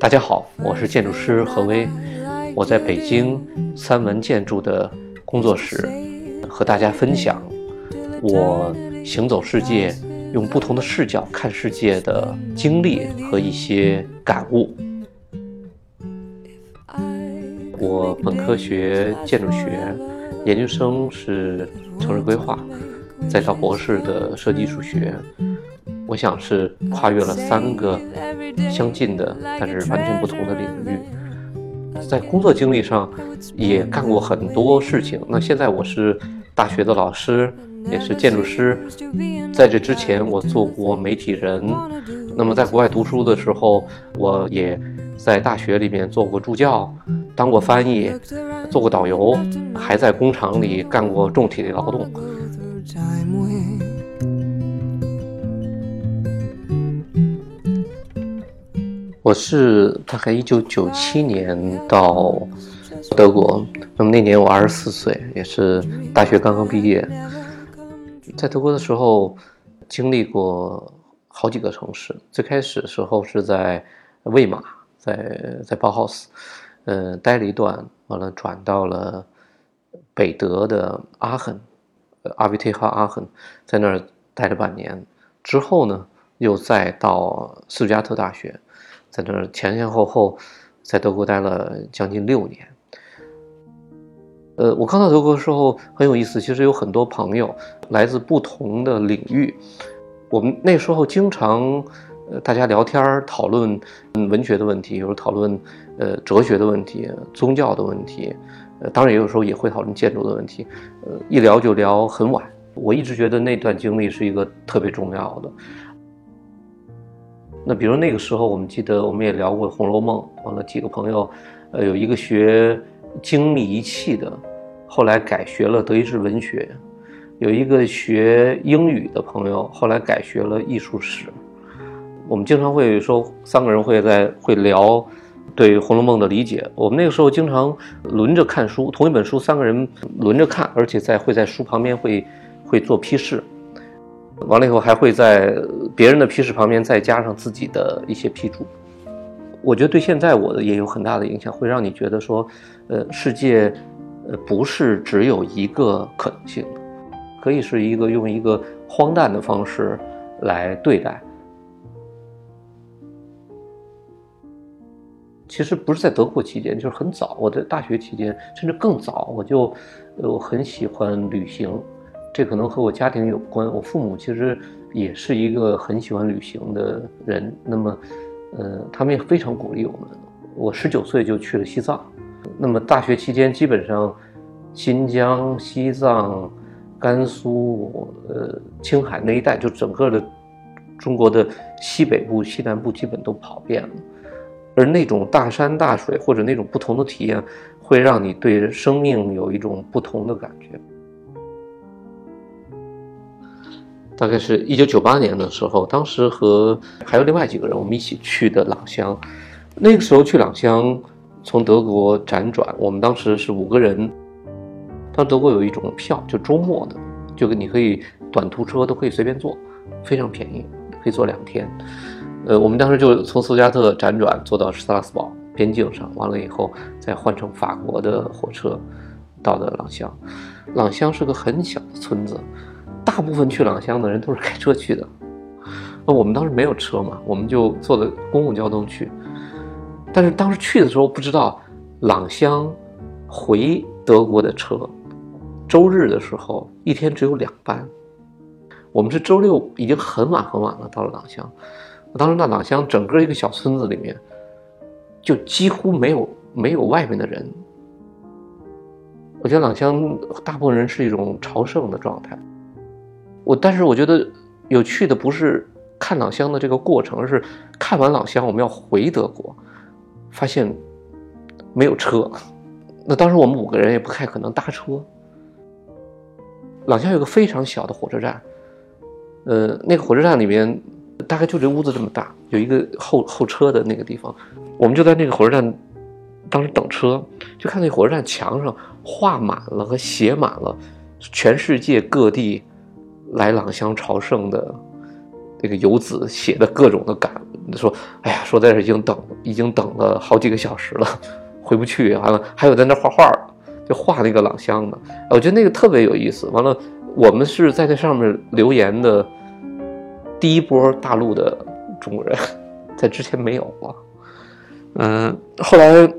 大家好，我是建筑师何威，我在北京三文建筑的工作室和大家分享我行走世界、用不同的视角看世界的经历和一些感悟。我本科学建筑学，研究生是城市规划，再到博士的设计艺术学。我想是跨越了三个相近的，但是完全不同的领域。在工作经历上，也干过很多事情。那现在我是大学的老师，也是建筑师。在这之前，我做过媒体人。那么在国外读书的时候，我也在大学里面做过助教，当过翻译，做过导游，还在工厂里干过重体力劳动。我是大概一九九七年到德国，那么那年我二十四岁，也是大学刚刚毕业。在德国的时候，经历过好几个城市。最开始的时候是在魏玛，在在包豪斯，嗯，待了一段，完了转到了北德的阿亨，阿维特哈阿亨，在那儿待了半年。之后呢，又再到斯图加特大学。在那儿前前后后，在德国待了将近六年。呃，我刚到德国的时候很有意思，其实有很多朋友来自不同的领域。我们那时候经常，呃，大家聊天讨论文学的问题，有时候讨论呃哲学的问题、宗教的问题，呃，当然也有时候也会讨论建筑的问题。呃，一聊就聊很晚。我一直觉得那段经历是一个特别重要的。那比如那个时候，我们记得我们也聊过《红楼梦》，完了几个朋友，呃，有一个学精密仪器的，后来改学了德意志文学；有一个学英语的朋友，后来改学了艺术史。我们经常会说，三个人会在会聊对《红楼梦》的理解。我们那个时候经常轮着看书，同一本书三个人轮着看，而且在会在书旁边会会做批示。完了以后，还会在别人的批示旁边再加上自己的一些批注。我觉得对现在我的也有很大的影响，会让你觉得说，呃，世界，呃，不是只有一个可能性，可以是一个用一个荒诞的方式来对待。其实不是在德国期间，就是很早，我在大学期间，甚至更早，我就，呃，我很喜欢旅行。这可能和我家庭有关。我父母其实也是一个很喜欢旅行的人。那么，呃，他们也非常鼓励我们。我十九岁就去了西藏。那么大学期间，基本上新疆、西藏、甘肃、呃青海那一带，就整个的中国的西北部、西南部基本都跑遍了。而那种大山大水或者那种不同的体验，会让你对生命有一种不同的感觉。大概是一九九八年的时候，当时和还有另外几个人，我们一起去的朗香。那个时候去朗香，从德国辗转，我们当时是五个人。当德国有一种票，就周末的，就你可以短途车都可以随便坐，非常便宜，可以坐两天。呃，我们当时就从斯加特辗转坐到萨拉斯堡边境上，完了以后再换乘法国的火车到的朗香。朗香是个很小的村子。大部分去朗香的人都是开车去的，那我们当时没有车嘛，我们就坐的公共交通去。但是当时去的时候不知道，朗香回德国的车，周日的时候一天只有两班。我们是周六已经很晚很晚了到了朗香，当时那朗香整个一个小村子里面，就几乎没有没有外面的人。我觉得朗香大部分人是一种朝圣的状态。我但是我觉得有趣的不是看朗香的这个过程，而是看完朗香我们要回德国，发现没有车。那当时我们五个人也不太可能搭车。朗香有个非常小的火车站，呃，那个火车站里面大概就这屋子这么大，有一个候候车的那个地方，我们就在那个火车站当时等车，就看那火车站墙上画满了和写满了全世界各地。来朗香朝圣的那个游子写的各种的感，说，哎呀，说在这已经等，已经等了好几个小时了，回不去。完了，还有在那画画，就画那个朗香的，我觉得那个特别有意思。完了，我们是在那上面留言的第一波大陆的中国人，在之前没有啊。嗯，后来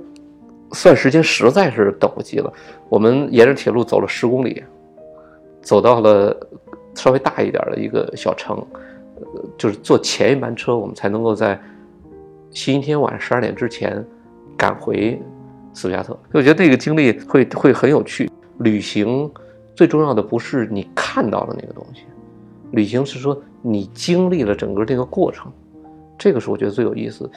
算时间实在是等不及了，我们沿着铁路走了十公里，走到了稍微大一点的一个小城。呃就是坐前一班车，我们才能够在星期天晚上十二点之前赶回斯图加特。所以我觉得那个经历会会很有趣。旅行最重要的不是你看到的那个东西，旅行是说你经历了整个这个过程，这个是我觉得最有意思。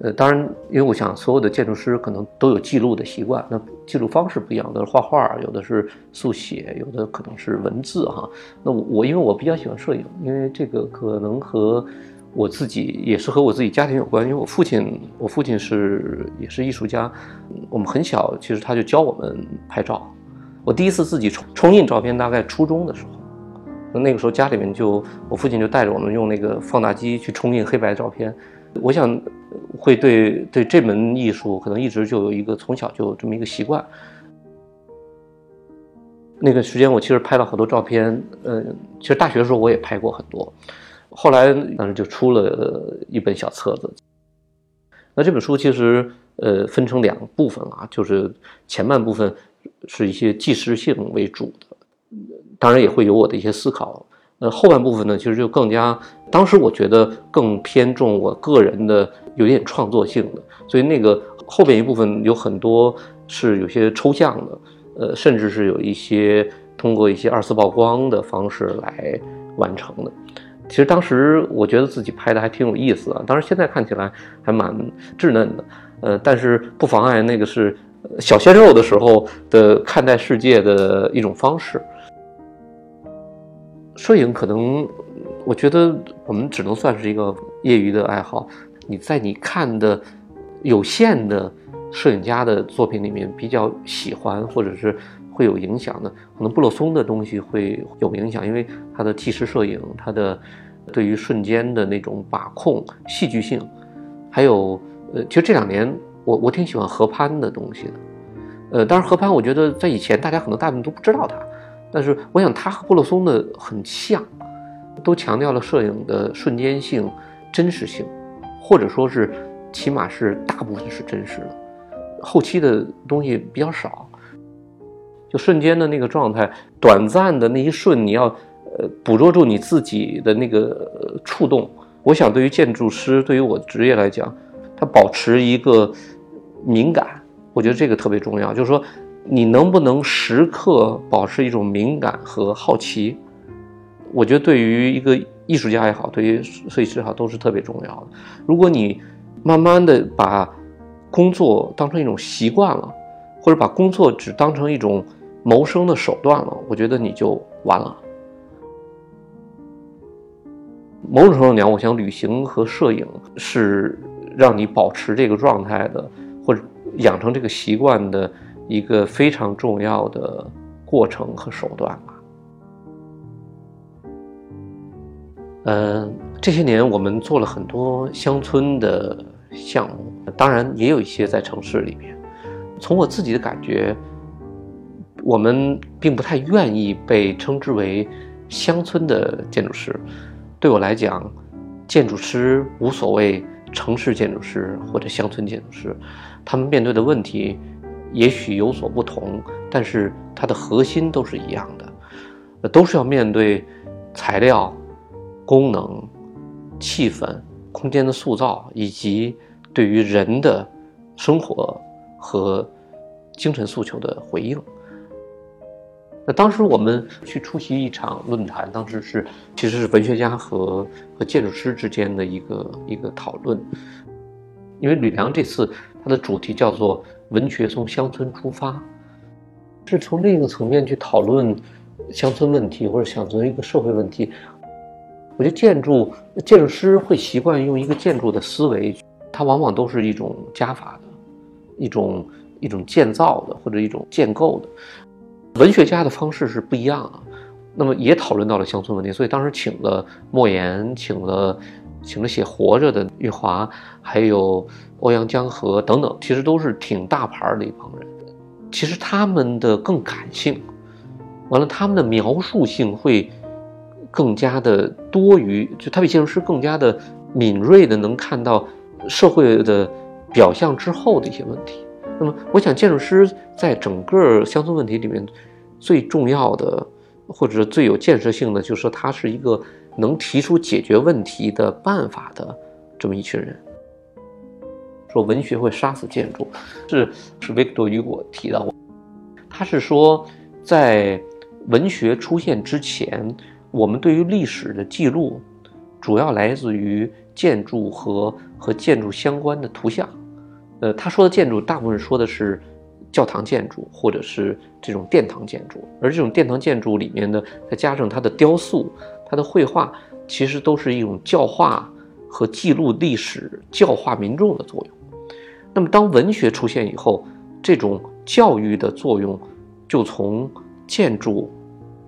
呃，当然，因为我想所有的建筑师可能都有记录的习惯，那记录方式不一样，有的是画画，有的是速写，有的可能是文字哈。那我我因为我比较喜欢摄影，因为这个可能和我自己也是和我自己家庭有关，因为我父亲，我父亲是也是艺术家，我们很小其实他就教我们拍照。我第一次自己冲冲印照片大概初中的时候，那那个时候家里面就我父亲就带着我们用那个放大机去冲印黑白照片。我想会对对这门艺术可能一直就有一个从小就这么一个习惯。那个时间我其实拍了好多照片，呃，其实大学的时候我也拍过很多。后来当时就出了一本小册子。那这本书其实呃分成两部分啊，就是前半部分是一些纪实性为主的，当然也会有我的一些思考。呃，后半部分呢，其实就更加，当时我觉得更偏重我个人的有点创作性的，所以那个后边一部分有很多是有些抽象的，呃，甚至是有一些通过一些二次曝光的方式来完成的。其实当时我觉得自己拍的还挺有意思啊，当然现在看起来还蛮稚嫩的，呃，但是不妨碍那个是小鲜肉的时候的看待世界的一种方式。摄影可能，我觉得我们只能算是一个业余的爱好。你在你看的有限的摄影家的作品里面比较喜欢，或者是会有影响的，可能布洛松的东西会有影响，因为他的纪实摄影，他的对于瞬间的那种把控、戏剧性，还有呃，其实这两年我我挺喜欢何潘的东西的。呃，当然何潘，我觉得在以前大家可能大部分都不知道他。但是我想，他和布洛松的很像，都强调了摄影的瞬间性、真实性，或者说是起码是大部分是真实的，后期的东西比较少。就瞬间的那个状态，短暂的那一瞬，你要呃捕捉住你自己的那个触动。我想，对于建筑师，对于我职业来讲，他保持一个敏感，我觉得这个特别重要，就是说。你能不能时刻保持一种敏感和好奇？我觉得对于一个艺术家也好，对于设计师也好，都是特别重要的。如果你慢慢的把工作当成一种习惯了，或者把工作只当成一种谋生的手段了，我觉得你就完了。某种程度讲，我想旅行和摄影是让你保持这个状态的，或者养成这个习惯的。一个非常重要的过程和手段吧。嗯，这些年我们做了很多乡村的项目，当然也有一些在城市里面。从我自己的感觉，我们并不太愿意被称之为乡村的建筑师。对我来讲，建筑师无所谓城市建筑师或者乡村建筑师，他们面对的问题。也许有所不同，但是它的核心都是一样的，都是要面对材料、功能、气氛、空间的塑造，以及对于人的生活和精神诉求的回应。那当时我们去出席一场论坛，当时是其实是文学家和和建筑师之间的一个一个讨论，因为吕梁这次他的主题叫做。文学从乡村出发，是从另一个层面去讨论乡村问题或者乡村一个社会问题。我觉得建筑建筑师会习惯用一个建筑的思维，它往往都是一种加法的，一种一种建造的或者一种建构的。文学家的方式是不一样的。那么也讨论到了乡村问题，所以当时请了莫言，请了请了写《活着》的余华，还有欧阳江河等等，其实都是挺大牌的一帮人。其实他们的更感性，完了他们的描述性会更加的多于，就他比建筑师更加的敏锐的能看到社会的表象之后的一些问题。那么，我想建筑师在整个乡村问题里面最重要的，或者最有建设性的，就是说他是一个能提出解决问题的办法的这么一群人。说文学会杀死建筑，是是维克多·雨果提到过，他是说，在文学出现之前，我们对于历史的记录，主要来自于建筑和和建筑相关的图像。呃，他说的建筑大部分说的是教堂建筑或者是这种殿堂建筑，而这种殿堂建筑里面呢，再加上它的雕塑、它的绘画，其实都是一种教化和记录历史、教化民众的作用。那么，当文学出现以后，这种教育的作用就从建筑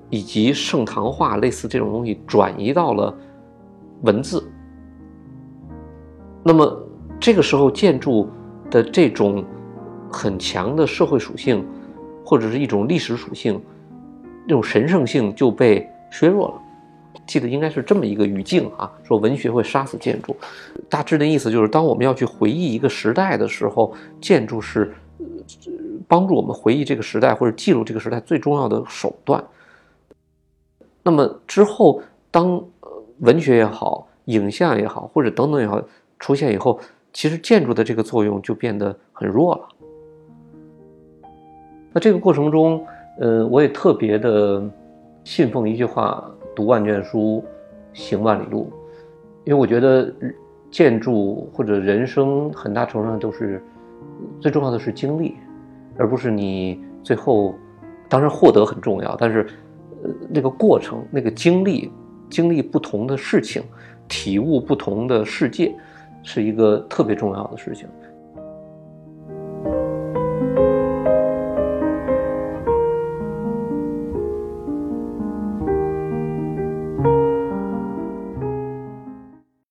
以及盛唐画类似这种东西转移到了文字。那么，这个时候建筑的这种很强的社会属性，或者是一种历史属性，这种神圣性就被削弱了。记得应该是这么一个语境啊，说文学会杀死建筑，大致的意思就是，当我们要去回忆一个时代的时候，建筑是帮助我们回忆这个时代或者记录这个时代最重要的手段。那么之后，当文学也好，影像也好，或者等等也好出现以后，其实建筑的这个作用就变得很弱了。那这个过程中，呃，我也特别的信奉一句话。读万卷书，行万里路，因为我觉得建筑或者人生很大程度上都是最重要的是经历，而不是你最后当然获得很重要，但是呃那个过程那个经历，经历不同的事情，体悟不同的世界，是一个特别重要的事情。